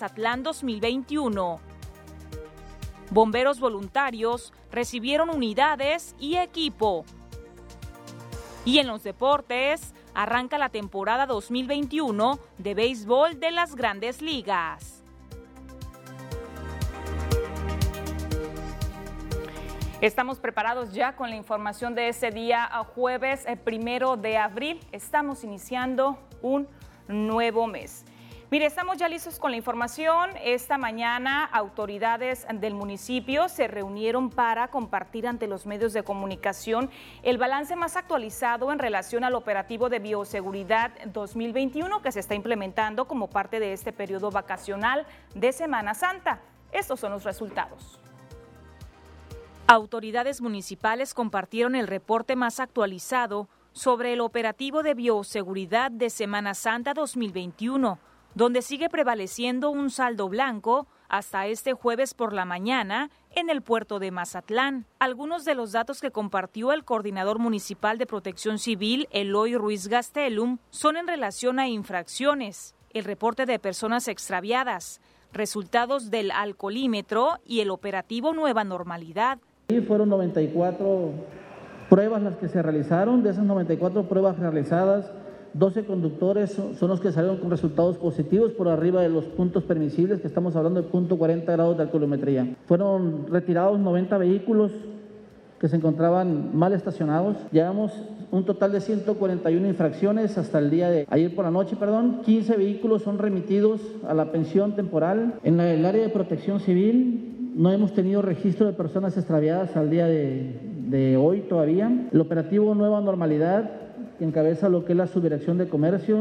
Mazatlán 2021. Bomberos voluntarios recibieron unidades y equipo. Y en los deportes, arranca la temporada 2021 de béisbol de las grandes ligas. Estamos preparados ya con la información de ese día jueves eh, primero de abril. Estamos iniciando un nuevo mes. Mire, estamos ya listos con la información. Esta mañana autoridades del municipio se reunieron para compartir ante los medios de comunicación el balance más actualizado en relación al operativo de bioseguridad 2021 que se está implementando como parte de este periodo vacacional de Semana Santa. Estos son los resultados. Autoridades municipales compartieron el reporte más actualizado sobre el operativo de bioseguridad de Semana Santa 2021 donde sigue prevaleciendo un saldo blanco hasta este jueves por la mañana en el puerto de Mazatlán. Algunos de los datos que compartió el coordinador municipal de protección civil, Eloy Ruiz Gastelum, son en relación a infracciones, el reporte de personas extraviadas, resultados del alcoholímetro y el operativo Nueva Normalidad. fueron 94 pruebas las que se realizaron, de esas 94 pruebas realizadas, 12 conductores son los que salieron con resultados positivos por arriba de los puntos permisibles, que estamos hablando de punto 40 grados de alcoholometría. Fueron retirados 90 vehículos que se encontraban mal estacionados. Llevamos un total de 141 infracciones hasta el día de ayer por la noche, perdón. 15 vehículos son remitidos a la pensión temporal. En el área de protección civil no hemos tenido registro de personas extraviadas al día de, de hoy todavía. El operativo Nueva Normalidad que encabeza lo que es la subdirección de comercio.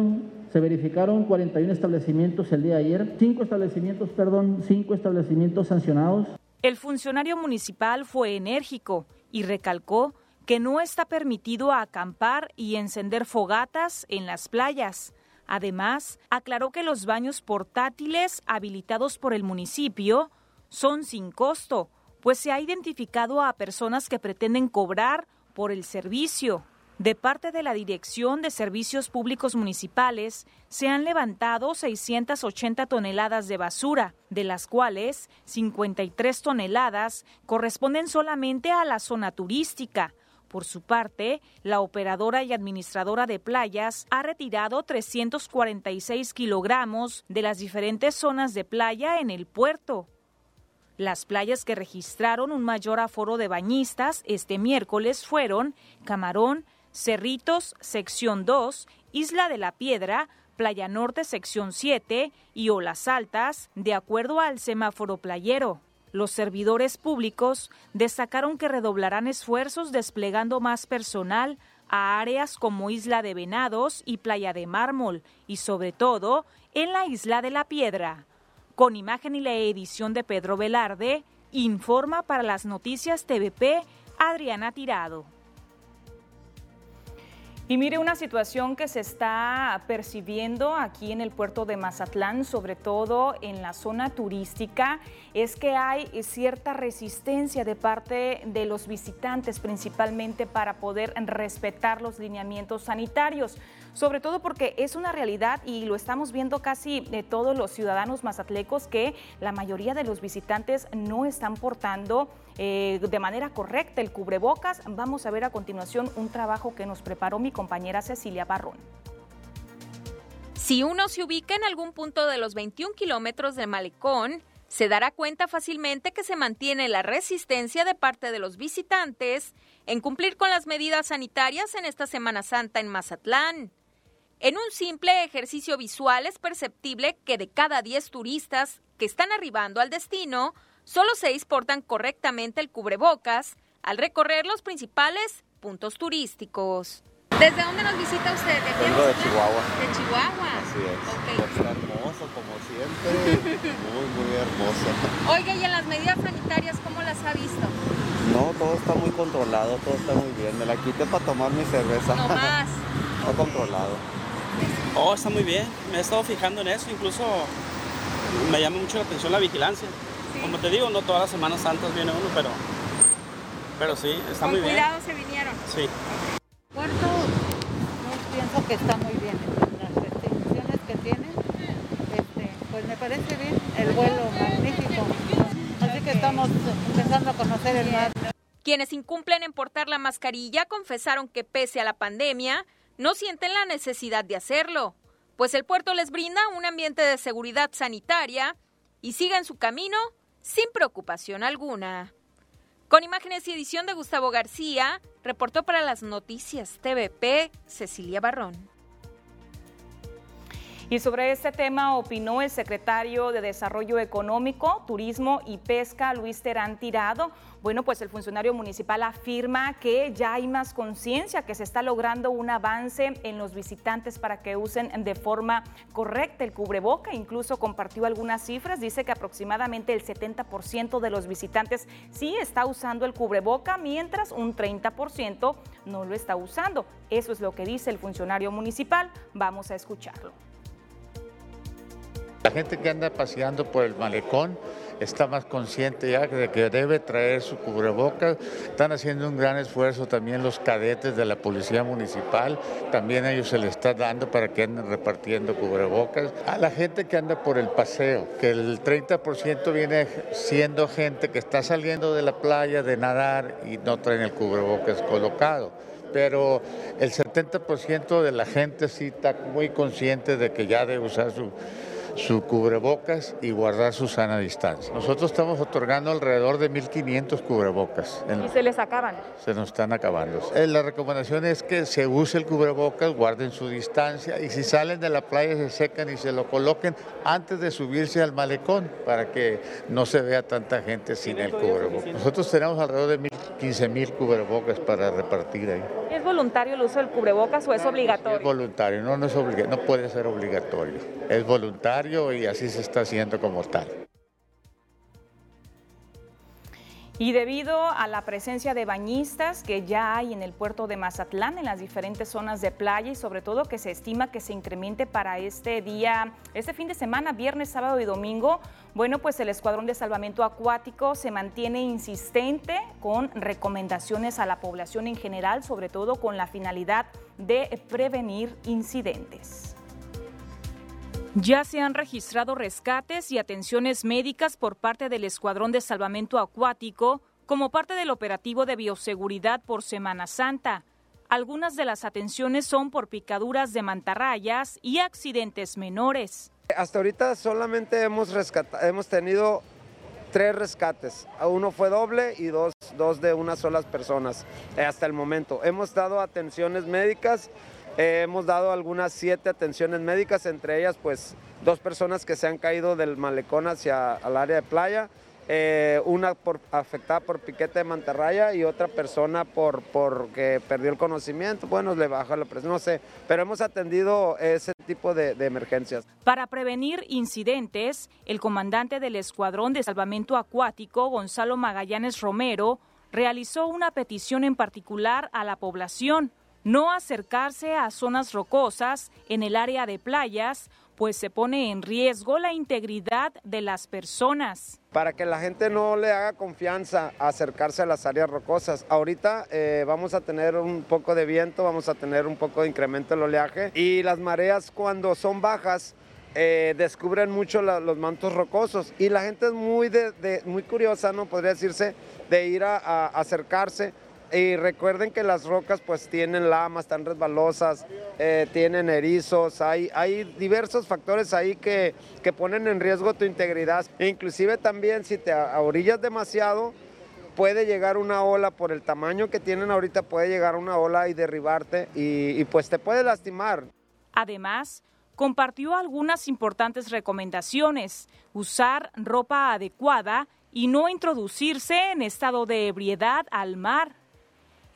Se verificaron 41 establecimientos el día de ayer, cinco establecimientos, perdón, cinco establecimientos sancionados. El funcionario municipal fue enérgico y recalcó que no está permitido acampar y encender fogatas en las playas. Además, aclaró que los baños portátiles habilitados por el municipio son sin costo, pues se ha identificado a personas que pretenden cobrar por el servicio. De parte de la Dirección de Servicios Públicos Municipales, se han levantado 680 toneladas de basura, de las cuales 53 toneladas corresponden solamente a la zona turística. Por su parte, la operadora y administradora de playas ha retirado 346 kilogramos de las diferentes zonas de playa en el puerto. Las playas que registraron un mayor aforo de bañistas este miércoles fueron Camarón, Cerritos, sección 2, Isla de la Piedra, Playa Norte, sección 7 y Olas Altas, de acuerdo al semáforo playero. Los servidores públicos destacaron que redoblarán esfuerzos desplegando más personal a áreas como Isla de Venados y Playa de Mármol y sobre todo en la Isla de la Piedra. Con imagen y la edición de Pedro Velarde, informa para las noticias TVP Adriana Tirado. Y mire una situación que se está percibiendo aquí en el puerto de Mazatlán, sobre todo en la zona turística, es que hay cierta resistencia de parte de los visitantes, principalmente para poder respetar los lineamientos sanitarios sobre todo porque es una realidad y lo estamos viendo casi de todos los ciudadanos mazatlecos que la mayoría de los visitantes no están portando eh, de manera correcta el cubrebocas. Vamos a ver a continuación un trabajo que nos preparó mi compañera Cecilia Barrón. Si uno se ubica en algún punto de los 21 kilómetros de Malecón, se dará cuenta fácilmente que se mantiene la resistencia de parte de los visitantes en cumplir con las medidas sanitarias en esta Semana Santa en Mazatlán. En un simple ejercicio visual es perceptible que de cada 10 turistas que están arribando al destino, solo 6 portan correctamente el cubrebocas al recorrer los principales puntos turísticos. ¿Desde dónde nos visita usted? ¿De Vengo de Chihuahua. De Chihuahua. Así es. Está hermoso, como siempre. muy, muy hermoso. Oiga, ¿y en las medidas sanitarias cómo las ha visto? No, todo está muy controlado, todo está muy bien. Me la quité para tomar mi cerveza. No más. Está controlado. Oh, está muy bien. Me he estado fijando en eso. Incluso me llama mucho la atención la vigilancia. Como te digo, no todas las Semanas Santas viene uno, pero, pero sí, está muy bien. cuidado se vinieron. Sí. Puerto, yo pienso que está muy bien. Las restricciones que tiene, este, pues me parece bien. vuelo magnífico. Así que estamos empezando a conocer el mar. Quienes incumplen en portar la mascarilla confesaron que pese a la pandemia, no sienten la necesidad de hacerlo, pues el puerto les brinda un ambiente de seguridad sanitaria y siguen su camino sin preocupación alguna. Con imágenes y edición de Gustavo García, reportó para las noticias TVP Cecilia Barrón. Y sobre este tema opinó el secretario de Desarrollo Económico, Turismo y Pesca, Luis Terán Tirado. Bueno, pues el funcionario municipal afirma que ya hay más conciencia, que se está logrando un avance en los visitantes para que usen de forma correcta el cubreboca. Incluso compartió algunas cifras. Dice que aproximadamente el 70% de los visitantes sí está usando el cubreboca, mientras un 30% no lo está usando. Eso es lo que dice el funcionario municipal. Vamos a escucharlo. La gente que anda paseando por el malecón está más consciente ya de que debe traer su cubrebocas. Están haciendo un gran esfuerzo también los cadetes de la Policía Municipal. También ellos se les está dando para que anden repartiendo cubrebocas. A la gente que anda por el paseo, que el 30% viene siendo gente que está saliendo de la playa de nadar y no traen el cubrebocas colocado pero el 70% de la gente sí está muy consciente de que ya debe usar su, su cubrebocas y guardar su sana distancia. Nosotros estamos otorgando alrededor de 1.500 cubrebocas. ¿Y se les acaban? Se nos están acabando. Eh, la recomendación es que se use el cubrebocas, guarden su distancia y si salen de la playa se secan y se lo coloquen antes de subirse al malecón para que no se vea tanta gente sin el cubrebocas. Nosotros tenemos alrededor de 15.000 cubrebocas para repartir ahí. ¿Es voluntario el uso del cubrebocas o es obligatorio? Es voluntario, no, no, es no puede ser obligatorio. Es voluntario y así se está haciendo como tal. Y debido a la presencia de bañistas que ya hay en el puerto de Mazatlán, en las diferentes zonas de playa y sobre todo que se estima que se incremente para este día, este fin de semana, viernes, sábado y domingo, bueno, pues el Escuadrón de Salvamento Acuático se mantiene insistente con recomendaciones a la población en general, sobre todo con la finalidad de prevenir incidentes. Ya se han registrado rescates y atenciones médicas por parte del Escuadrón de Salvamento Acuático como parte del operativo de bioseguridad por Semana Santa. Algunas de las atenciones son por picaduras de mantarrayas y accidentes menores. Hasta ahorita solamente hemos, hemos tenido tres rescates. Uno fue doble y dos, dos de unas solas personas eh, hasta el momento. Hemos dado atenciones médicas eh, hemos dado algunas siete atenciones médicas, entre ellas pues dos personas que se han caído del malecón hacia el área de playa, eh, una afectada por piquete de mantarraya y otra persona por porque perdió el conocimiento, bueno, le baja la presión, no sé, pero hemos atendido ese tipo de, de emergencias. Para prevenir incidentes, el comandante del Escuadrón de Salvamento Acuático, Gonzalo Magallanes Romero, realizó una petición en particular a la población no acercarse a zonas rocosas en el área de playas, pues se pone en riesgo la integridad de las personas. Para que la gente no le haga confianza acercarse a las áreas rocosas. Ahorita eh, vamos a tener un poco de viento, vamos a tener un poco de incremento del oleaje y las mareas cuando son bajas eh, descubren mucho los mantos rocosos y la gente es muy, muy curiosa, ¿no? Podría decirse, de ir a acercarse y recuerden que las rocas pues tienen lamas, están resbalosas, eh, tienen erizos, hay, hay diversos factores ahí que, que ponen en riesgo tu integridad. Inclusive también si te orillas demasiado, puede llegar una ola por el tamaño que tienen ahorita, puede llegar una ola y derribarte y, y pues te puede lastimar. Además, compartió algunas importantes recomendaciones, usar ropa adecuada y no introducirse en estado de ebriedad al mar.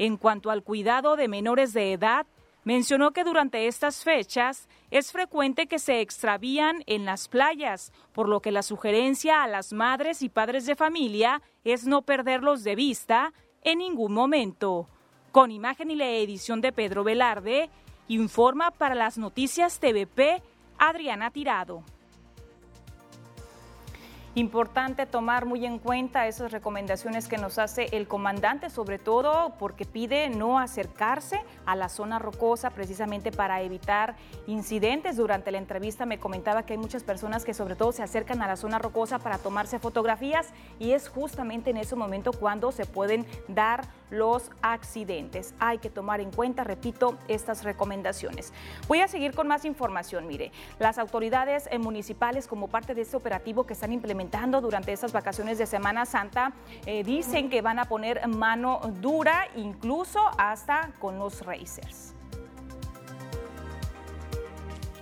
En cuanto al cuidado de menores de edad, mencionó que durante estas fechas es frecuente que se extravían en las playas, por lo que la sugerencia a las madres y padres de familia es no perderlos de vista en ningún momento. Con imagen y la edición de Pedro Velarde, informa para las noticias TVP Adriana Tirado. Importante tomar muy en cuenta esas recomendaciones que nos hace el comandante, sobre todo porque pide no acercarse a la zona rocosa precisamente para evitar incidentes. Durante la entrevista me comentaba que hay muchas personas que sobre todo se acercan a la zona rocosa para tomarse fotografías y es justamente en ese momento cuando se pueden dar los accidentes. Hay que tomar en cuenta, repito, estas recomendaciones. Voy a seguir con más información. Mire, las autoridades eh, municipales como parte de este operativo que están implementando durante estas vacaciones de Semana Santa, eh, dicen que van a poner mano dura, incluso hasta con los racers.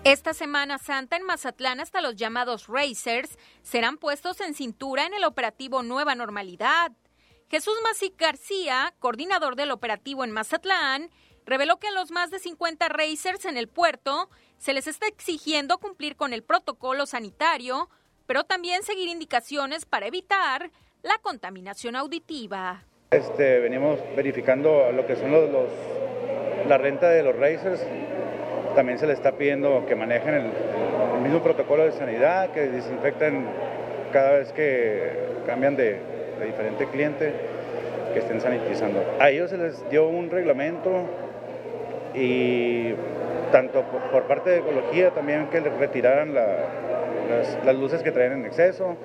Esta Semana Santa en Mazatlán hasta los llamados racers serán puestos en cintura en el operativo Nueva Normalidad. Jesús Masic García, coordinador del operativo en Mazatlán, reveló que a los más de 50 racers en el puerto se les está exigiendo cumplir con el protocolo sanitario pero también seguir indicaciones para evitar la contaminación auditiva. Este, venimos verificando lo que son los, la renta de los racers. También se les está pidiendo que manejen el, mismo protocolo de sanidad, que desinfecten cada vez que cambian de, de diferente cliente, que estén sanitizando. A ellos se les dio un reglamento y tanto por, parte de ecología también que les retiraran las, luces que traían en exceso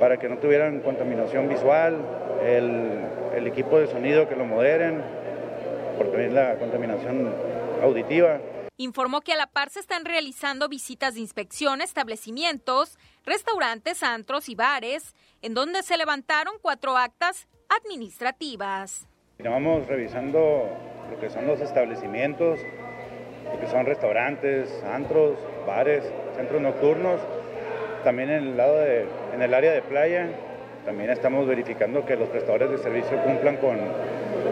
para que no tuvieran contaminación visual, el, equipo de sonido que lo moderen, por tener la contaminación auditiva. Informó que a la par se están realizando visitas de inspección a establecimientos, restaurantes, antros y bares, en donde se levantaron cuatro actas administrativas. Vamos revisando lo que son los establecimientos, que son restaurantes, antros, bares, centros nocturnos. También en el, lado de, en el área de playa, también estamos verificando que los prestadores de servicio cumplan con,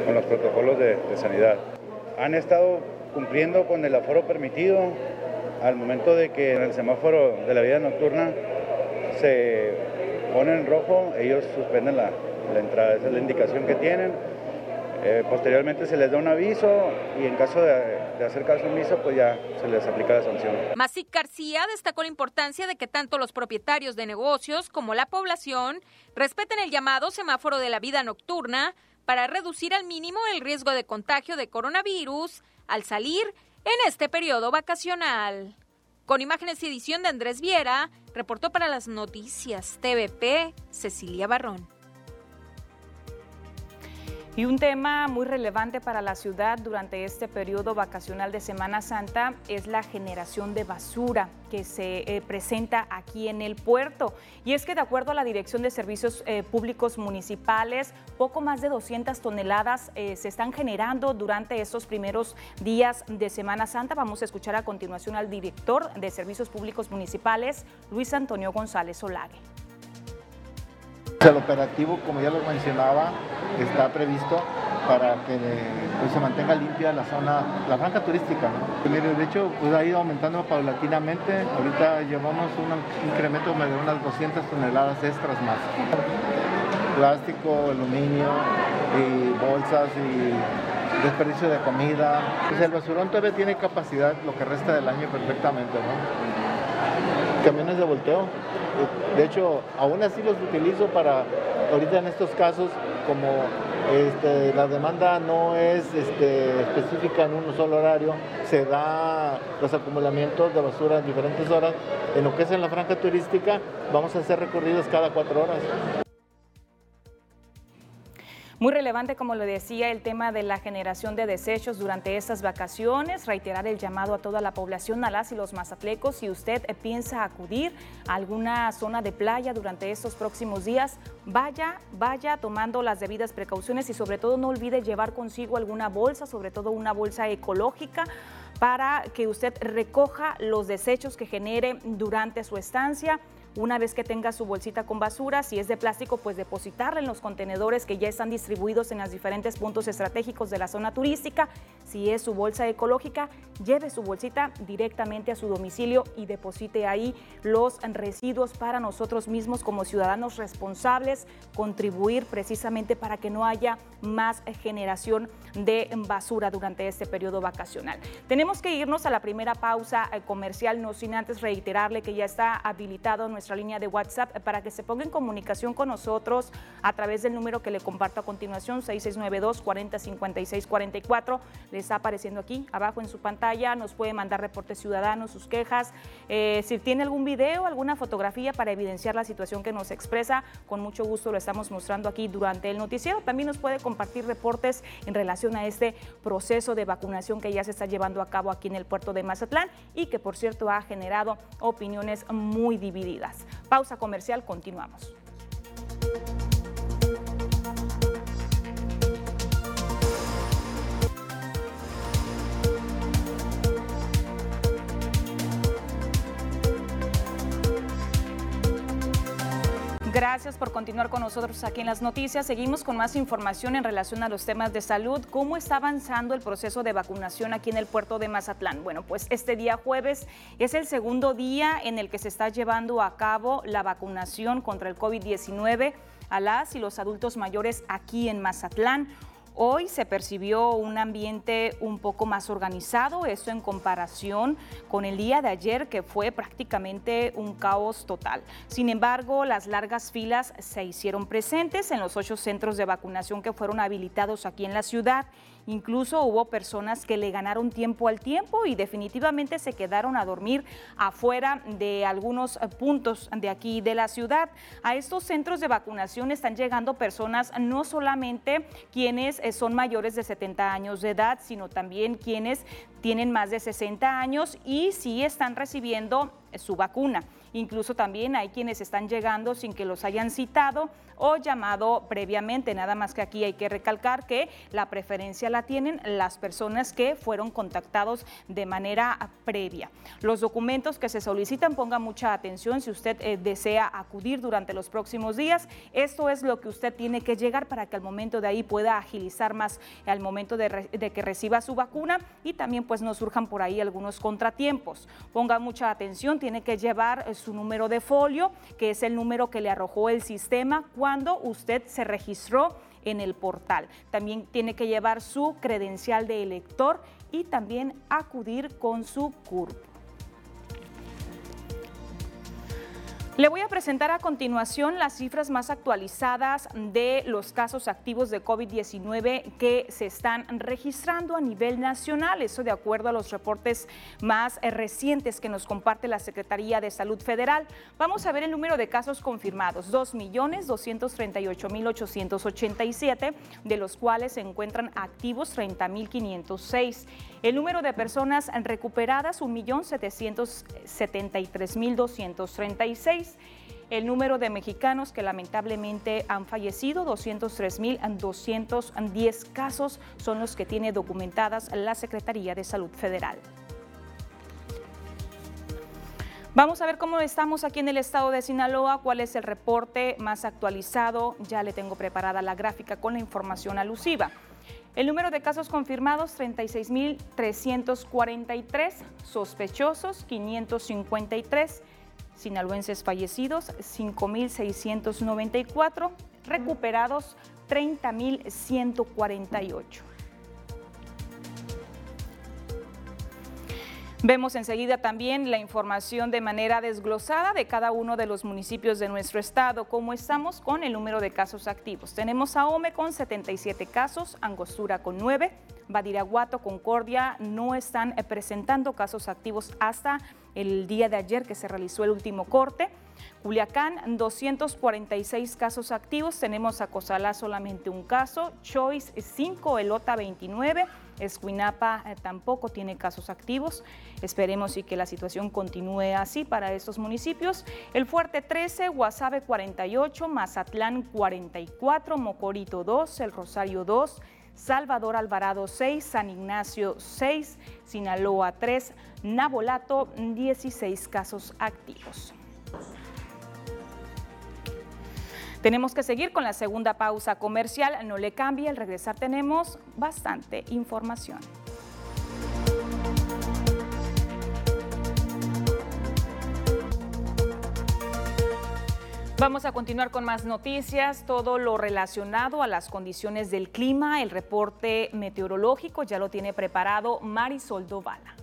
con los protocolos de, de sanidad. Han estado cumpliendo con el aforo permitido al momento de que en el semáforo de la vida nocturna se pone en rojo, ellos suspenden la, entrada. Esa es la indicación que tienen eh, posteriormente se les da un aviso y en caso de, hacer caso omiso, pues ya se les aplica la sanción. Masic García destacó la importancia de que tanto los propietarios de negocios como la población respeten el llamado semáforo de la vida nocturna para reducir al mínimo el riesgo de contagio de coronavirus al salir en este periodo vacacional. Con imágenes y edición de Andrés Viera, reportó para las noticias TVP Cecilia Barrón. Y un tema muy relevante para la ciudad durante este periodo vacacional de Semana Santa es la generación de basura que se eh, presenta aquí en el puerto. Y es que de acuerdo a la Dirección de Servicios eh, Públicos Municipales, poco más de 200 toneladas eh, se están generando durante estos primeros días de Semana Santa. Vamos a escuchar a continuación al director de Servicios Públicos Municipales, Luis Antonio González Solague. El operativo, como ya lo mencionaba, está previsto para que pues, se mantenga limpia la zona, la franja turística. de hecho, pues, ha ido aumentando paulatinamente. Ahorita llevamos un incremento de unas 200 toneladas extras más. Plástico, aluminio y bolsas y desperdicio de comida. Pues, el basurón todavía tiene capacidad lo que resta del año perfectamente. ¿no? Camiones de volteo de hecho, aún así los utilizo para, ahorita en estos casos, como este, la demanda no es este, específica en un solo horario, se da los acumulamientos de basura en diferentes horas. En lo que es en la franja turística, vamos a hacer recorridos cada cuatro horas. Muy relevante, como lo decía, el tema de la generación de desechos durante estas vacaciones. Reiterar el llamado a toda la población, a las y los mazatlecos. Si usted piensa acudir a alguna zona de playa durante estos próximos días, vaya, vaya tomando las debidas precauciones y sobre todo no olvide llevar consigo alguna bolsa, sobre todo una bolsa ecológica para que usted recoja los desechos que genere durante su estancia. Una vez que tenga su bolsita con basura, si es de plástico, pues depositarla en los contenedores que ya están distribuidos en los diferentes puntos estratégicos de la zona turística. Si es su bolsa ecológica, lleve su bolsita directamente a su domicilio y deposite ahí los residuos para nosotros mismos como ciudadanos responsables, contribuir precisamente para que no haya más generación de basura durante este periodo vacacional. Tenemos que irnos a la primera pausa eh, comercial, no sin antes reiterarle que ya está habilitado nuestro nuestra línea de WhatsApp para que se ponga en comunicación con nosotros a través del número que le comparto a continuación, 6692 405644. Le está apareciendo aquí abajo en su pantalla. Nos puede mandar reportes ciudadanos, sus quejas. Eh, si tiene algún video, alguna fotografía para evidenciar la situación que nos expresa, con mucho gusto lo estamos mostrando aquí durante el noticiero. También nos puede compartir reportes en relación a este proceso de vacunación que ya se está llevando a cabo aquí en el puerto de Mazatlán y que por cierto ha generado opiniones muy divididas. Pausa comercial, continuamos. Gracias por continuar con nosotros aquí en las noticias. Seguimos con más información en relación a los temas de salud. ¿Cómo está avanzando el proceso de vacunación aquí en el puerto de Mazatlán? Bueno, pues este día jueves es el segundo día en el que se está llevando a cabo la vacunación contra el COVID-19 a las y los adultos mayores aquí en Mazatlán. Hoy se percibió un ambiente un poco más organizado, eso en comparación con el día de ayer que fue prácticamente un caos total. Sin embargo, las largas filas se hicieron presentes en los ocho centros de vacunación que fueron habilitados aquí en la ciudad Incluso hubo personas que le ganaron tiempo al tiempo y definitivamente se quedaron a dormir afuera de algunos eh, puntos de aquí de la ciudad. A estos centros de vacunación están llegando personas no solamente quienes eh, son mayores de 70 años de edad, sino también quienes tienen más de 60 años y sí están recibiendo eh, su vacuna. Incluso también hay quienes están llegando sin que los hayan citado o llamado previamente. Nada más que aquí hay que recalcar que la preferencia la tienen las personas que fueron contactados de manera previa. Los documentos que se solicitan, ponga mucha atención si usted eh, desea acudir durante los próximos días. Esto es lo que usted tiene que llegar para que al momento de ahí pueda agilizar más al momento de, de que reciba su vacuna y también pues no surjan por ahí algunos contratiempos. Ponga mucha atención, tiene que llevar eh, su número de folio, que es el número que le arrojó el sistema cuando usted se registró en el portal. También tiene que llevar su credencial de elector y también acudir con su CURP. Le voy a presentar a continuación las cifras más actualizadas de los casos activos de COVID-19 que se están registrando a nivel nacional, eso de acuerdo a los reportes más eh, recientes que nos comparte la Secretaría de Salud Federal. Vamos a ver el número de casos confirmados, 2.238.887, de los cuales se encuentran activos 30.506. El número de personas recuperadas, 1.773.236 el número de mexicanos que lamentablemente han fallecido, 203.210 casos, son los que tiene documentadas la Secretaría de Salud Federal. Vamos a ver cómo estamos aquí en el estado de Sinaloa, cuál es el reporte más actualizado. Ya le tengo preparada la gráfica con la información alusiva. El número de casos confirmados, 36.343, sospechosos, 553 sinaloenses fallecidos, 5.694, recuperados 30.148. Vemos enseguida también la información de manera desglosada de cada uno de los municipios de nuestro estado, cómo estamos con el número de casos activos. Tenemos a Ome con 77 casos, Angostura con 9, Badiraguato, Concordia no están eh, presentando casos activos hasta el día de ayer que se realizó el último corte. Culiacán, 246 casos activos. Tenemos a Cozalá solamente un caso. Choice, 5. Elota, 29. Escuinapa eh, tampoco tiene casos activos. Esperemos y que la situación continúe así para estos municipios. El Fuerte 13, Guasave 48, Mazatlán 44, Mocorito 2, El Rosario 2, Salvador Alvarado 6, San Ignacio 6, Sinaloa 3, Nabolato 16 casos activos. Tenemos que seguir con la segunda pausa comercial, no le cambie, al regresar tenemos bastante información. Vamos a continuar con más noticias, todo lo relacionado a las condiciones del clima, el reporte meteorológico ya lo tiene preparado Marisol Dovala.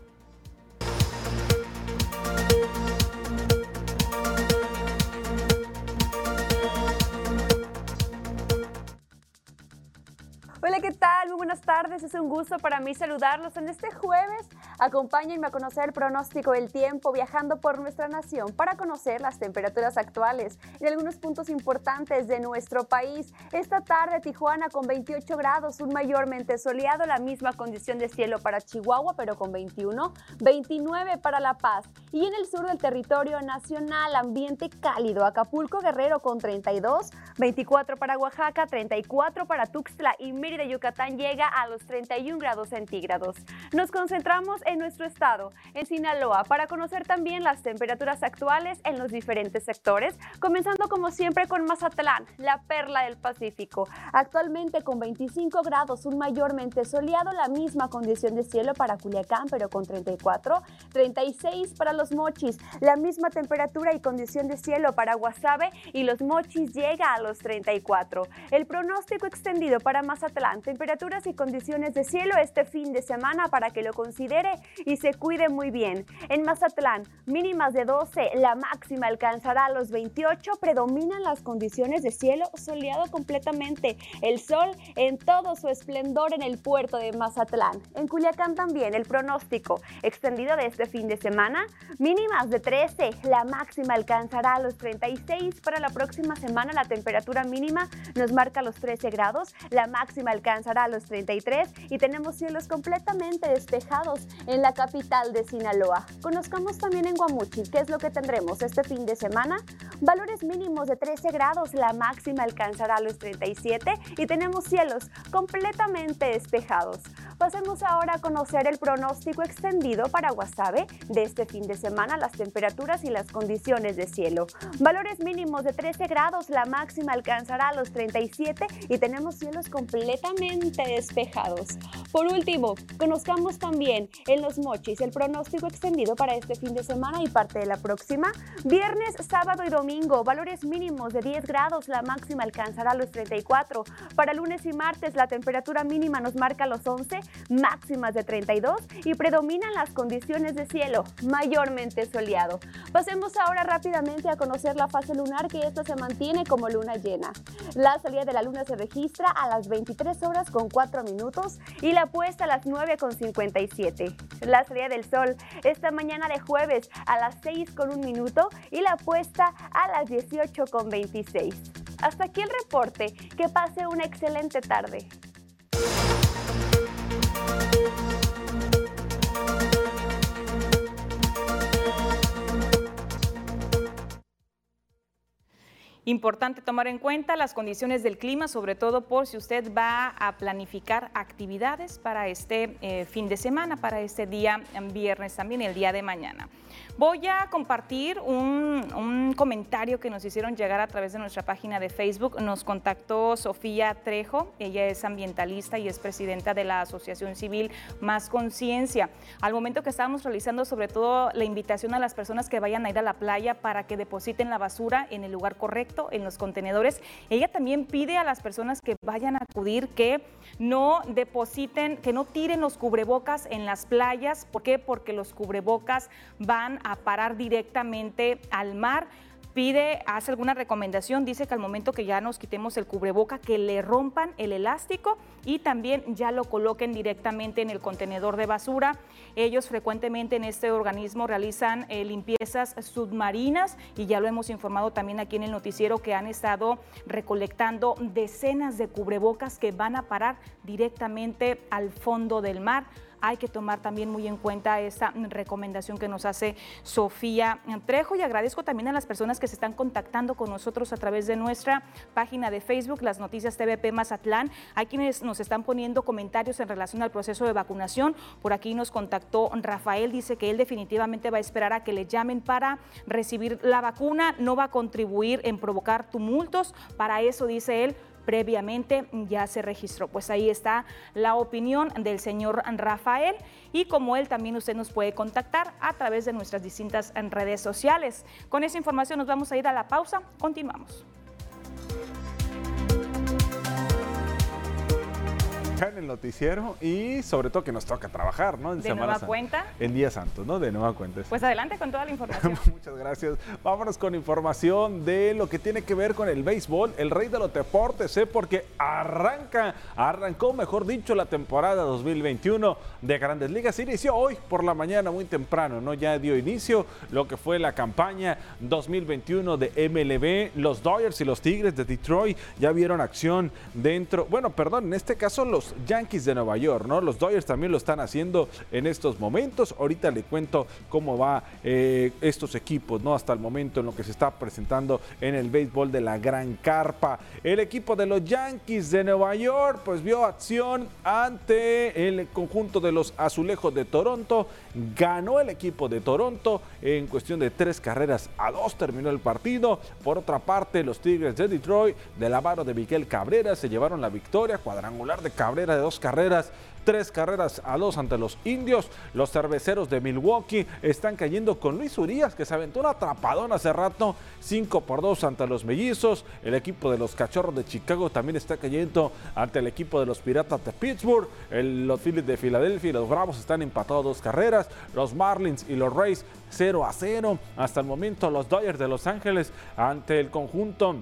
Hola, ¿qué tal? Muy buenas tardes. Es un gusto para mí saludarlos en este jueves. Acompáñenme a conocer el pronóstico del tiempo viajando por nuestra nación para conocer las temperaturas actuales en algunos puntos importantes de nuestro país. Esta tarde Tijuana con 28 grados, un mayormente soleado, la misma condición de cielo para Chihuahua, pero con 21, 29 para La Paz. Y en el sur del territorio nacional, ambiente cálido, Acapulco Guerrero con 32, 24 para Oaxaca, 34 para Tuxtla y Mérida de Yucatán llega a los 31 grados centígrados. Nos concentramos en nuestro estado, en Sinaloa, para conocer también las temperaturas actuales en los diferentes sectores, comenzando como siempre con Mazatlán, la perla del Pacífico. Actualmente con 25 grados, un mayormente soleado, la misma condición de cielo para Culiacán, pero con 34, 36 para los mochis, la misma temperatura y condición de cielo para Guasave y los mochis llega a los 34. El pronóstico extendido para Mazatlán temperaturas y condiciones de cielo este fin de semana para que lo considere y se cuide muy bien. En Mazatlán, mínimas de 12, la máxima alcanzará los 28, predominan las condiciones de cielo soleado completamente, el sol en todo su esplendor en el puerto de Mazatlán. En Culiacán también el pronóstico extendido de este fin de semana, mínimas de 13, la máxima alcanzará los 36, para la próxima semana la temperatura mínima nos marca los 13 grados, la máxima alcanzará los 33 y tenemos cielos completamente despejados en la capital de Sinaloa. Conozcamos también en Guamuchi qué es lo que tendremos este fin de semana. Valores mínimos de 13 grados, la máxima alcanzará los 37 y tenemos cielos completamente despejados. Pasemos ahora a conocer el pronóstico extendido para Guasave de este fin de semana, las temperaturas y las condiciones de cielo. Valores mínimos de 13 grados, la máxima alcanzará los 37 y tenemos cielos completamente despejados. Por último, conozcamos también en los mochis el pronóstico extendido para este fin de semana y parte de la próxima. Viernes, sábado y domingo, valores mínimos de 10 grados, la máxima alcanzará los 34. Para lunes y martes, la temperatura mínima nos marca los 11, máximas de 32 y predominan las condiciones de cielo, mayormente soleado. Pasemos ahora rápidamente a conocer la fase lunar que esta se mantiene como luna llena. La salida de la luna se registra a las 23 horas con 4 minutos y la puesta a las 9 con 57. La salida del sol esta mañana de jueves a las 6 con 1 minuto y la puesta a las 18 con 26. Hasta aquí el reporte. Que pase una excelente tarde. Importante tomar en cuenta las condiciones del clima, sobre todo por si usted va a planificar actividades para este eh, fin de semana, para este día viernes también, el día de mañana. Voy a compartir un, comentario que nos hicieron llegar a través de nuestra página de Facebook. Nos contactó Sofía Trejo, ella es ambientalista y es presidenta de la Asociación Civil Más Conciencia. Al momento que estábamos realizando sobre todo la invitación a las personas que vayan a ir a la playa para que depositen la basura en el lugar correcto, en los contenedores, ella también pide a las personas que vayan a acudir que no depositen, que no tiren los cubrebocas en las playas. ¿Por qué? Porque los cubrebocas van a parar directamente al mar pide, hace alguna recomendación, dice que al momento que ya nos quitemos el cubreboca, que le rompan el elástico y también ya lo coloquen directamente en el contenedor de basura. Ellos frecuentemente en este organismo realizan eh, limpiezas submarinas y ya lo hemos informado también aquí en el noticiero que han estado recolectando decenas de cubrebocas que van a parar directamente al fondo del mar hay que tomar también muy en cuenta esta recomendación que nos hace Sofía Trejo y agradezco también a las personas que se están contactando con nosotros a través de nuestra página de Facebook, las noticias TVP Mazatlán. Hay quienes nos están poniendo comentarios en relación al proceso de vacunación. Por aquí nos contactó Rafael, dice que él definitivamente va a esperar a que le llamen para recibir la vacuna, no va a contribuir en provocar tumultos. Para eso, dice él, previamente ya se registró. Pues ahí está la opinión del señor Rafael y como él también usted nos puede contactar a través de nuestras distintas redes sociales. Con esa información nos vamos a ir a la pausa. Continuamos. Acá en el noticiero y sobre todo que nos toca trabajar, ¿no? En de nueva cuenta. En Día Santos, ¿no? De nueva cuenta. Pues adelante con toda la información. Muchas gracias. Vámonos con información de lo que tiene que ver con el béisbol, el rey de los deportes, ¿eh? Porque arranca, arrancó, mejor dicho, la temporada 2021 de Grandes Ligas. Inició hoy por la mañana muy temprano, ¿no? Ya dio inicio lo que fue la campaña 2021 de MLB. Los Dodgers y los Tigres de Detroit ya vieron acción dentro, bueno, perdón, en este caso los Yankees de Nueva York, ¿no? Los Dodgers también lo están haciendo en estos momentos. Ahorita le cuento cómo va eh, estos equipos, ¿no? Hasta el momento en lo que se está presentando en el béisbol de la Gran Carpa. El equipo de los Yankees de Nueva York, pues vio acción ante el conjunto de los Azulejos de Toronto. Ganó el equipo de Toronto en cuestión de tres carreras a dos, terminó el partido. Por otra parte, los Tigres de Detroit, de la mano de Miguel Cabrera, se llevaron la victoria, cuadrangular de Cabrera de dos carreras tres carreras a dos ante los indios. Los cerveceros de Milwaukee están cayendo con Luis Urias, que se aventó un atrapadón hace rato, cinco por dos ante los mellizos. El equipo de los cachorros de Chicago también está cayendo ante el equipo de los piratas de Pittsburgh. los Phillies de Filadelfia y los Bravos están empatados dos carreras. Los Marlins y los Rays 0 a 0. Hasta el momento los Dodgers de Los Ángeles ante el conjunto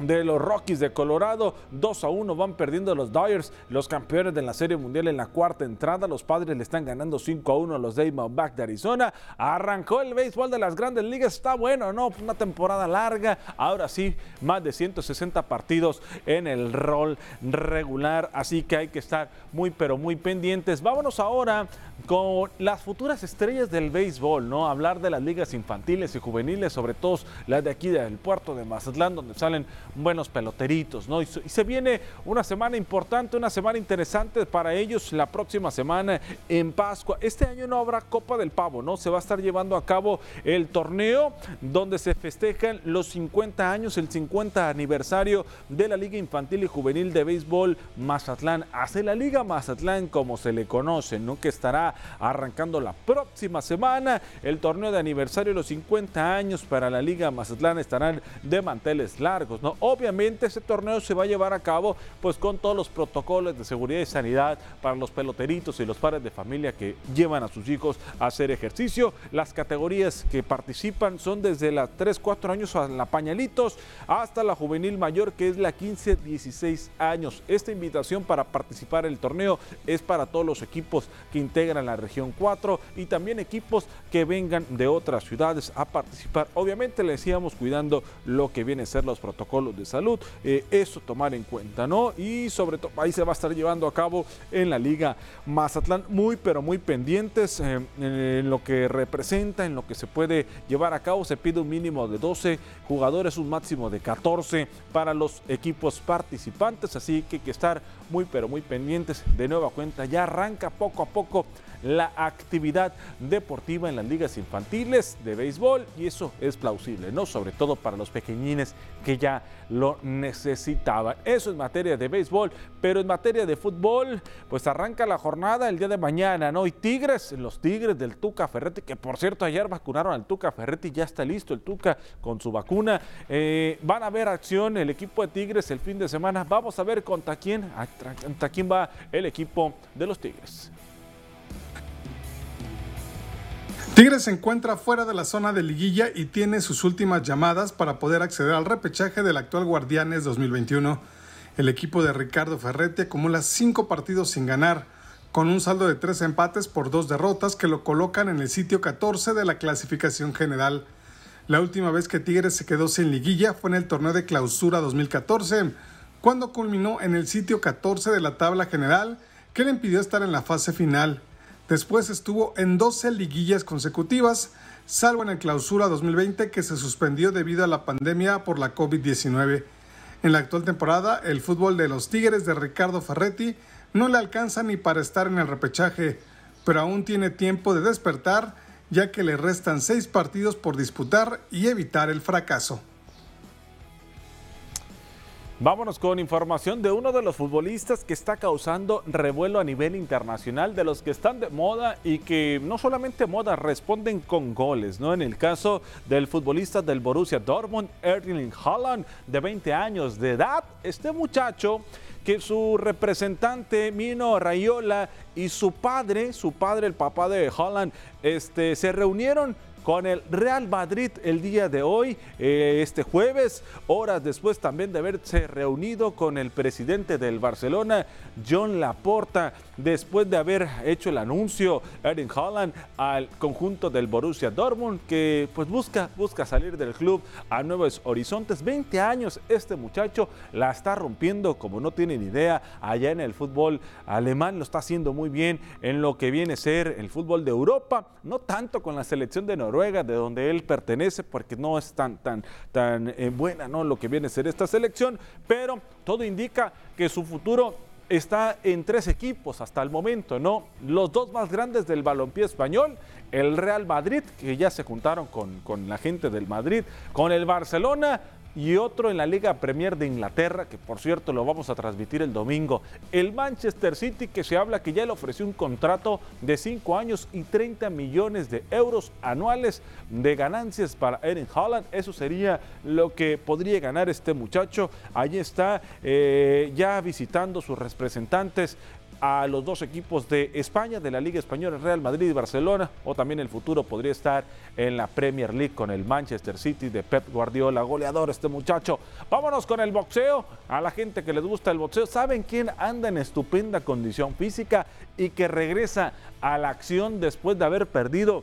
de los Rockies de Colorado. 2 a 1 van perdiendo los Dodgers, los campeones de la Serie Mundial en la cuarta entrada. Los padres le están ganando 5 a 1 a los Diamondbacks de Arizona. Arrancó el béisbol de las grandes ligas. Está bueno, ¿no? Una temporada larga. Ahora sí, más de 160 partidos en el rol regular. Así que hay que estar muy, pero muy pendientes. Vámonos ahora con las futuras estrellas del béisbol, ¿no? Hablar de las ligas infantiles y juveniles, sobre todo las de aquí del puerto de Mazatlán, donde salen buenos peloteritos, ¿no? Y, se viene una semana importante, una semana interesante para ellos la próxima semana en Pascua. Este año no habrá Copa del Pavo, ¿no? Se va a estar llevando a cabo el torneo donde se festejan los 50 años, el 50 aniversario de la Liga Infantil y Juvenil de Béisbol Mazatlán. Hace la Liga Mazatlán como se le conoce, ¿no? Que estará arrancando la próxima semana. El torneo de aniversario de los 50 años para la Liga Mazatlán estarán de manteles largos, ¿no? Obviamente ese torneo se va a llevar a cabo pues con todos los protocolos de seguridad y sanidad para los peloteritos y los padres de familia que llevan a sus hijos a hacer ejercicio. Las categorías que participan son desde las 3, 4 años a la pañalitos hasta la juvenil mayor que es la 15, 16 años. Esta invitación para participar en el torneo es para todos los equipos que integran la región 4 y también equipos que vengan de otras ciudades a participar. Obviamente le decíamos cuidando lo que viene a ser los protocolos de salud. Eh, eso tomar en cuenta, ¿no? Y sobre todo ahí se va a estar llevando a cabo en la Liga Mazatlán, muy pero muy pendientes eh, en lo que representa, en lo que se puede llevar a cabo. Se pide un mínimo de 12 jugadores, un máximo de 14 para los equipos participantes, así que hay que estar muy pero muy pendientes. De nueva cuenta, ya arranca poco a poco la actividad deportiva en las ligas infantiles de béisbol y eso es plausible, ¿no? Sobre todo para los pequeñines que ya lo necesitaban. Eso es materia de béisbol, pero en materia de fútbol, pues arranca la jornada el día de mañana, ¿no? Y Tigres, los Tigres del Tuca Ferretti, que por cierto ayer vacunaron al Tuca Ferretti, ya está listo el Tuca con su vacuna. Eh, van a ver acción el equipo de Tigres el fin de semana. Vamos a ver contra quién, contra quién va el equipo de los Tigres. Tigres se encuentra fuera de la zona de liguilla y tiene sus últimas llamadas para poder acceder al repechaje del actual Guardianes 2021. El equipo de Ricardo Ferretti acumula cinco partidos sin ganar, con un saldo de tres empates por dos derrotas que lo colocan en el sitio 14 de la clasificación general. La última vez que Tigres se quedó sin liguilla fue en el torneo de clausura 2014, cuando culminó en el sitio 14 de la tabla general que le impidió estar en la fase final. Después estuvo en 12 liguillas consecutivas, salvo en el clausura 2020 que se suspendió debido a la pandemia por la COVID-19. En la actual temporada, el fútbol de los Tigres de Ricardo Ferretti no le alcanza ni para estar en el repechaje, pero aún tiene tiempo de despertar ya que le restan seis partidos por disputar y evitar el fracaso. Vámonos con información de uno de los futbolistas que está causando revuelo a nivel internacional, de los que están de moda y que no solamente moda, responden con goles, ¿no? En el caso del futbolista del Borussia Dortmund, Erling Haaland, de 20 años de edad, este muchacho que su representante Mino Rayola y su padre, su padre, el papá de Haaland, este, se reunieron con el Real Madrid el día de hoy, eh, este jueves, horas después también de haberse reunido con el presidente del Barcelona, John Laporta, después de haber hecho el anuncio, Erling Haaland, al conjunto del Borussia Dortmund, que pues busca, busca salir del club a nuevos horizontes. 20 años, este muchacho la está rompiendo como no tienen idea allá en el fútbol alemán, lo está haciendo muy bien en lo que viene a ser el fútbol de Europa, no tanto con la selección de Noruega, de donde él pertenece, porque no es tan, tan, tan eh, buena ¿no? lo que viene a ser esta selección, pero todo indica que su futuro está en tres equipos hasta el momento, ¿no? Los dos más grandes del balompié español, el Real Madrid, que ya se juntaron con, con la gente del Madrid, con el Barcelona, y otro en la Liga Premier de Inglaterra, que por cierto lo vamos a transmitir el domingo. El Manchester City, que se habla que ya le ofreció un contrato de 5 años y 30 millones de euros anuales de ganancias para Erin Holland. Eso sería lo que podría ganar este muchacho. Allí está eh, ya visitando sus representantes a los dos equipos de España, de la Liga Española, Real Madrid y Barcelona, o también el futuro podría estar en la Premier League con el Manchester City de Pep Guardiola, goleador este muchacho. Vámonos con el boxeo, a la gente que les gusta el boxeo, ¿saben quién anda en estupenda condición física y que regresa a la acción después de haber perdido?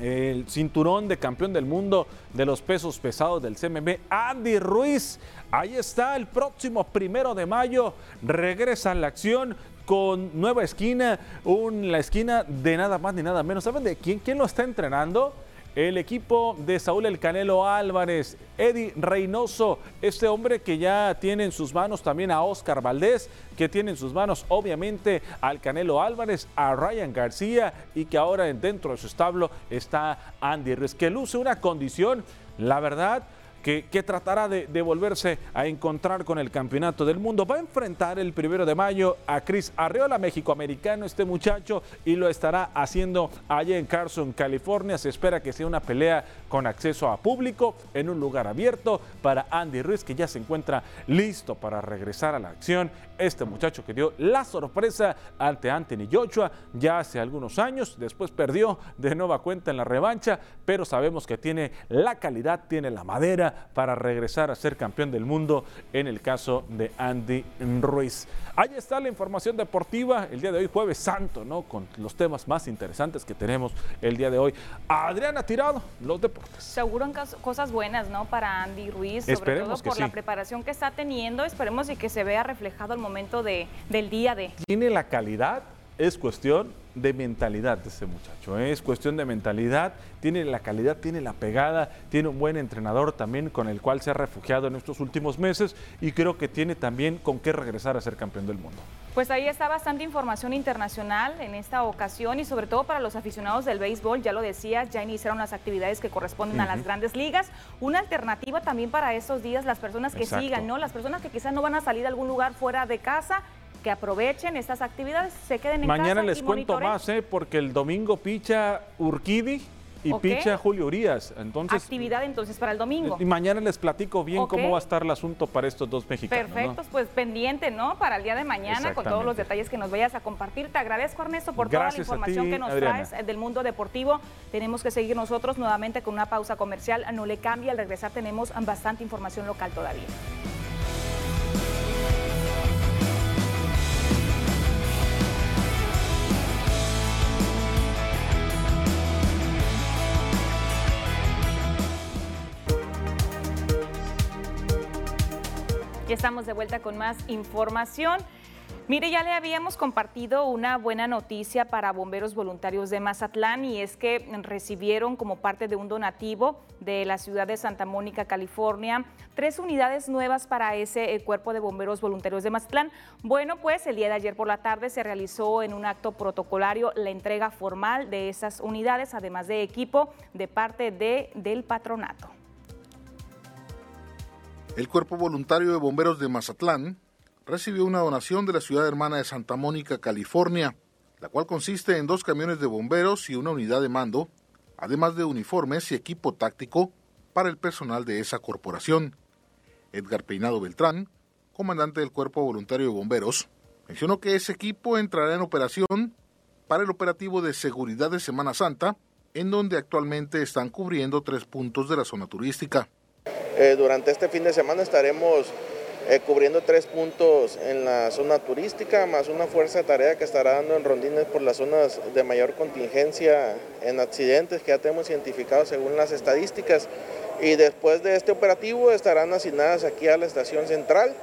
el cinturón de campeón del mundo de los pesos pesados del CMB, Andy Ruiz. Ahí está, el próximo primero de mayo regresa a la acción con nueva esquina, un, la esquina de nada más ni nada menos. ¿Saben de quién? ¿Quién lo está entrenando? El equipo de Saúl El Canelo Álvarez, Eddie Reynoso, este hombre que ya tiene en sus manos también a Oscar Valdés, que tiene en sus manos obviamente al Canelo Álvarez, a Ryan García y que ahora dentro de su establo está Andy Ruiz, que luce una condición, la verdad, que, tratará de, volverse a encontrar con el campeonato del mundo. Va a enfrentar el primero de mayo a Chris Arreola, México-americano, este muchacho, y lo estará haciendo allá en Carson, California. Se espera que sea una pelea con acceso a público en un lugar abierto para Andy Ruiz, que ya se encuentra listo para regresar a la acción. Este muchacho que dio la sorpresa ante Anthony Joshua ya hace algunos años, después perdió de nueva cuenta en la revancha, pero sabemos que tiene la calidad, tiene la madera para regresar a ser campeón del mundo en el caso de Andy Ruiz. Ahí está la información deportiva el día de hoy, jueves santo, ¿no? Con los temas más interesantes que tenemos el día de hoy. Adriana Tirado, los deportes. Seguro cosas buenas, ¿no? Para Andy Ruiz, sobre todo por la preparación que está teniendo. Esperemos y que se vea reflejado el momento de, del día de. Tiene la calidad, es cuestión de mentalidad de ese muchacho. ¿eh? Es cuestión de mentalidad, tiene la calidad, tiene la pegada, tiene un buen entrenador también con el cual se ha refugiado en estos últimos meses y creo que tiene también con qué regresar a ser campeón del mundo. Pues ahí está bastante información internacional en esta ocasión y sobre todo para los aficionados del béisbol, ya lo decías, ya iniciaron las actividades que corresponden a las grandes ligas. Una alternativa también para estos días, las personas que sigan, ¿no? Las personas que quizás no van a salir a algún lugar fuera de casa, que aprovechen estas actividades, se queden en Mañana casa. Mañana les cuento más, ¿eh? porque el domingo picha Urquidi y picha Julio Urias. Entonces, Actividad entonces para el domingo. Y mañana les platico bien cómo va a estar el asunto para estos dos mexicanos. Perfecto, pues pendiente, ¿no? Para el día de mañana, con todos los detalles que nos vayas a compartir. Te agradezco, Ernesto, por toda la información que nos traes eh, del mundo deportivo. Tenemos que seguir nosotros nuevamente con una pausa comercial. No le cambia, al regresar tenemos bastante información local todavía. Estamos de vuelta con más información. Mire, ya le habíamos compartido una buena noticia para bomberos voluntarios de Mazatlán y es que recibieron como parte de un donativo de la ciudad de Santa Mónica, California, tres unidades nuevas para ese eh, cuerpo de bomberos voluntarios de Mazatlán. Bueno, pues el día de ayer por la tarde se realizó en un acto protocolario la entrega formal de esas unidades, además de equipo de parte de, del patronato. El Cuerpo Voluntario de Bomberos de Mazatlán recibió una donación de la ciudad hermana de Santa Mónica, California, la cual consiste en dos camiones de bomberos y una unidad de mando, además de uniformes y equipo táctico para el personal de esa corporación. Edgar Peinado Beltrán, comandante del Cuerpo Voluntario de Bomberos, mencionó que ese equipo entrará en operación para el operativo de seguridad de Semana Santa, en donde actualmente están cubriendo tres puntos de la zona turística. Eh, durante este fin de semana estaremos eh, cubriendo tres puntos en la zona turística, más una fuerza de tarea que estará dando en rondines por las zonas de mayor contingencia en accidentes que ya tenemos identificados según las estadísticas. Y después de este operativo estarán asignadas aquí a la estación central,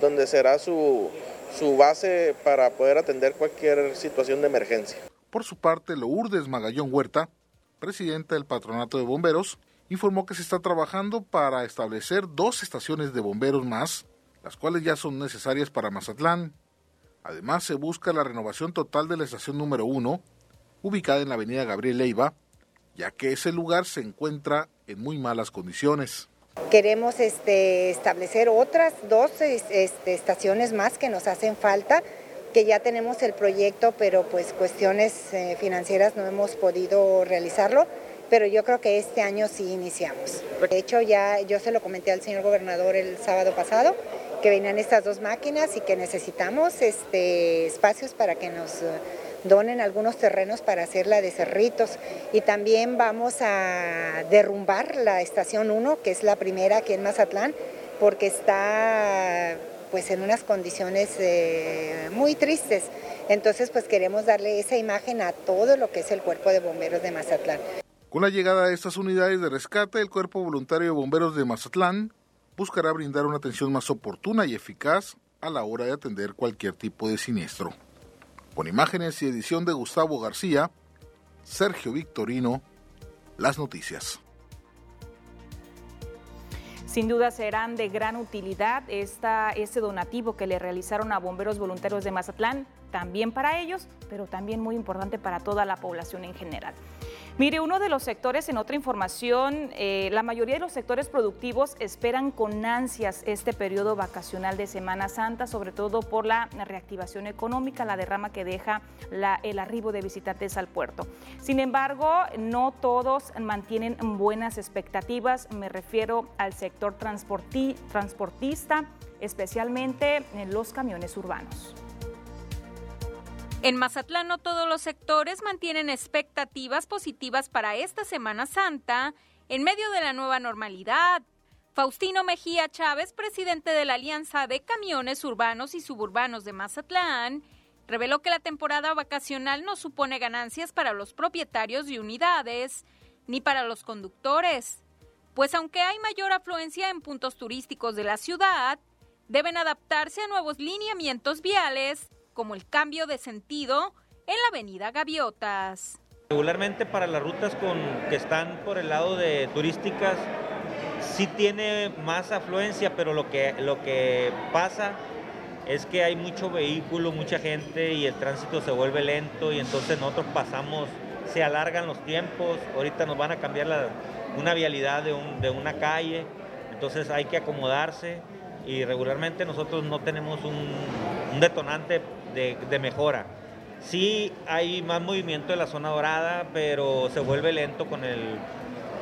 donde será su, su base para poder atender cualquier situación de emergencia. Por su parte, Lourdes Magallón Huerta, presidenta del Patronato de Bomberos, informó que se está trabajando para establecer dos estaciones de bomberos más, las cuales ya son necesarias para Mazatlán. Además, se busca la renovación total de la estación número uno, ubicada en la avenida Gabriel Leiva, ya que ese lugar se encuentra en muy malas condiciones. Queremos este, establecer otras dos este, estaciones más que nos hacen falta, que ya tenemos el proyecto, pero pues cuestiones eh, financieras no hemos podido realizarlo, pero yo creo que este año sí iniciamos. De hecho, ya yo se lo comenté al señor gobernador el sábado pasado, que venían estas dos máquinas y que necesitamos este, espacios para que nos donen algunos terrenos para hacer la de Cerritos y también vamos a derrumbar la estación 1, que es la primera aquí en Mazatlán, porque está pues en unas condiciones eh, muy tristes. Entonces pues queremos darle esa imagen a todo lo que es el cuerpo de bomberos de Mazatlán. Con la llegada de estas unidades de rescate, el Cuerpo Voluntario de Bomberos de Mazatlán buscará brindar una atención más oportuna y eficaz a la hora de atender cualquier tipo de siniestro. Con imágenes y edición de Gustavo García, Sergio Victorino, las noticias. Sin duda serán de gran utilidad esta, este donativo que le realizaron a bomberos voluntarios de Mazatlán, también para ellos, pero también muy importante para toda la población en general. Mire, uno de los sectores, en otra información, eh, la mayoría de los sectores productivos esperan con ansias este periodo vacacional de Semana Santa, sobre todo por la reactivación económica, la derrama que deja el arribo de visitantes al puerto. Sin embargo, no todos mantienen buenas expectativas, me refiero al sector transportista, especialmente en los camiones urbanos. En Mazatlán no todos los sectores mantienen expectativas positivas para esta Semana Santa en medio de la nueva normalidad. Faustino Mejía Chávez, presidente de la Alianza de Camiones Urbanos y Suburbanos de Mazatlán, reveló que la temporada vacacional no supone ganancias para los propietarios de unidades ni para los conductores, pues aunque hay mayor afluencia en puntos turísticos de la ciudad, deben adaptarse a nuevos lineamientos viales como el cambio de sentido en la avenida Gaviotas. Regularmente para las rutas con, que están por el lado de turísticas sí tiene más afluencia, pero lo que, lo que pasa es que hay mucho vehículo, mucha gente y el tránsito se vuelve lento y entonces nosotros pasamos, se alargan los tiempos, ahorita nos van a cambiar la, una vialidad de, un, de una calle, entonces hay que acomodarse y regularmente nosotros no tenemos un, un detonante de, mejora. Sí hay más movimiento en la zona dorada, pero se vuelve lento con el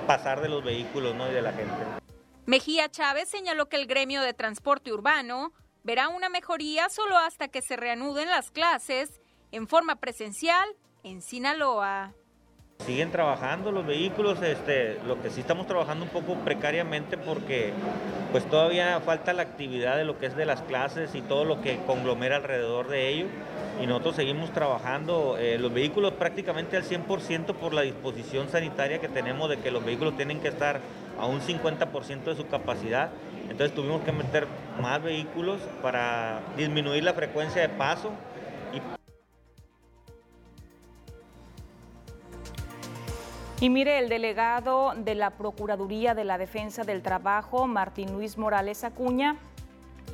pasar de los vehículos ¿no? y de la gente. Mejía Chávez señaló que el gremio de transporte urbano verá una mejoría solo hasta que se reanuden las clases en forma presencial en Sinaloa. Siguen trabajando los vehículos, este, lo que sí estamos trabajando un poco precariamente porque pues todavía falta la actividad de lo que es de las clases y todo lo que conglomera alrededor de ello. Y nosotros seguimos trabajando eh, los vehículos prácticamente al 100% por la disposición sanitaria que tenemos de que los vehículos tienen que estar a un 50% de su capacidad. Entonces tuvimos que meter más vehículos para disminuir la frecuencia de paso Y mire, el delegado de la Procuraduría de la Defensa del Trabajo, Martín Luis Morales Acuña,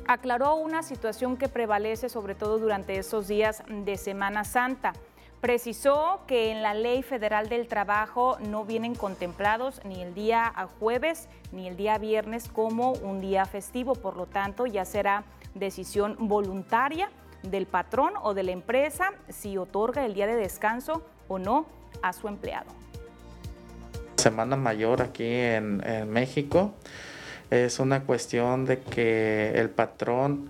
aclaró una situación que prevalece sobre todo durante estos días de Semana Santa. precisó que en la Ley Federal del Trabajo no vienen contemplados ni el día jueves ni el día viernes como un día festivo, por lo tanto ya será decisión voluntaria del patrón o de la empresa si otorga el día de descanso o no a su empleado. Semana mayor aquí en, México es una cuestión de que el patrón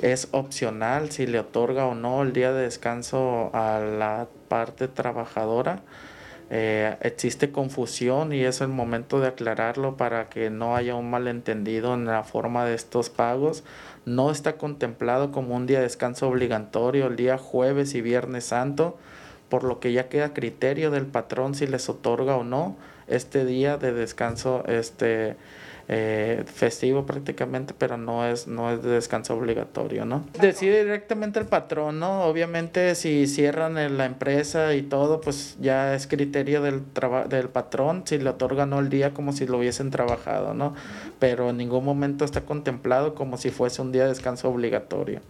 es opcional si le otorga o no el día de descanso a la parte trabajadora. Eh, existe confusión y es el momento de aclararlo para que no haya un malentendido en la forma de estos pagos. No está contemplado como un día de descanso obligatorio el día jueves y viernes santo, por lo que ya queda criterio del patrón si les otorga o no este día de descanso este eh, festivo prácticamente, pero no es, no es de descanso obligatorio, ¿no? Decide directamente el patrón, ¿no? Obviamente si cierran la empresa y todo, pues ya es criterio del, del patrón si le otorgan el día como si lo hubiesen trabajado, ¿no? Pero en ningún momento está contemplado como si fuese un día de descanso obligatorio.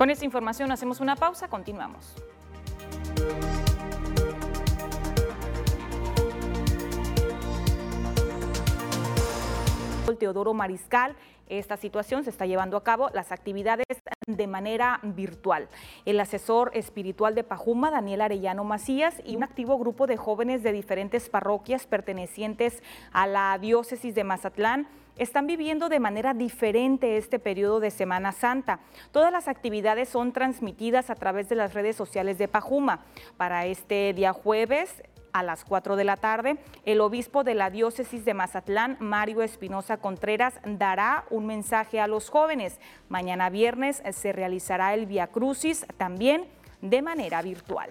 Con esta información hacemos una pausa, continuamos. Teodoro Mariscal. Esta situación se está llevando a cabo las actividades de manera virtual. El asesor espiritual de Pajuma, Daniel Arellano Macías, y un activo grupo de jóvenes de diferentes parroquias pertenecientes a la diócesis de Mazatlán están viviendo de manera diferente este periodo de Semana Santa. Todas las actividades son transmitidas a través de las redes sociales de Pajuma. Para este día jueves, a las 4 de la tarde, el obispo de la diócesis de Mazatlán, Mario Espinosa Contreras, dará un mensaje a los jóvenes. Mañana viernes se realizará el Via Crucis también de manera virtual.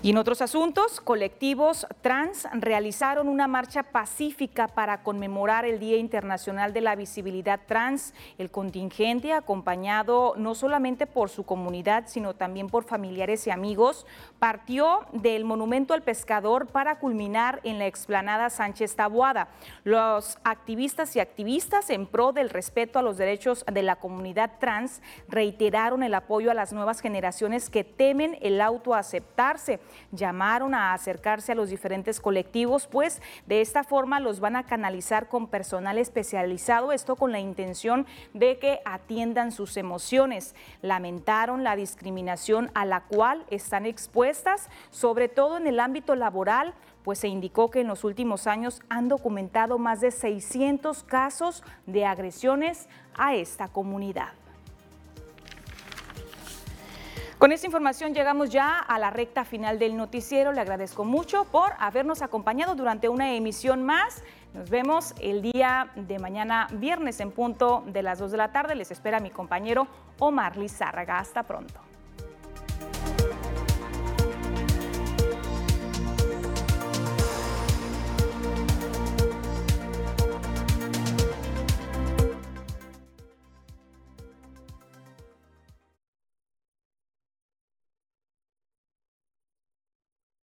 Y en otros asuntos, colectivos trans realizaron una marcha pacífica para conmemorar el Día Internacional de la Visibilidad Trans. El contingente, acompañado no solamente por su comunidad, sino también por familiares y amigos, partió del Monumento al Pescador para culminar en la explanada Sánchez Taboada. Los activistas y activistas en pro del respeto a los derechos de la comunidad trans reiteraron el apoyo a las nuevas generaciones que temen el autoaceptarse llamaron a acercarse a los diferentes colectivos, pues de esta forma los van a canalizar con personal especializado, esto con la intención de que atiendan sus emociones. Lamentaron la discriminación a la cual están expuestas, sobre todo en el ámbito laboral, pues se indicó que en los últimos años han documentado más de 600 casos de agresiones a esta comunidad. Con esta información llegamos ya a la recta final del noticiero. Le agradezco mucho por habernos acompañado durante una emisión más. Nos vemos el día de mañana viernes en punto de las 2 de la tarde. Les espera mi compañero Omar Lizárraga. Hasta pronto.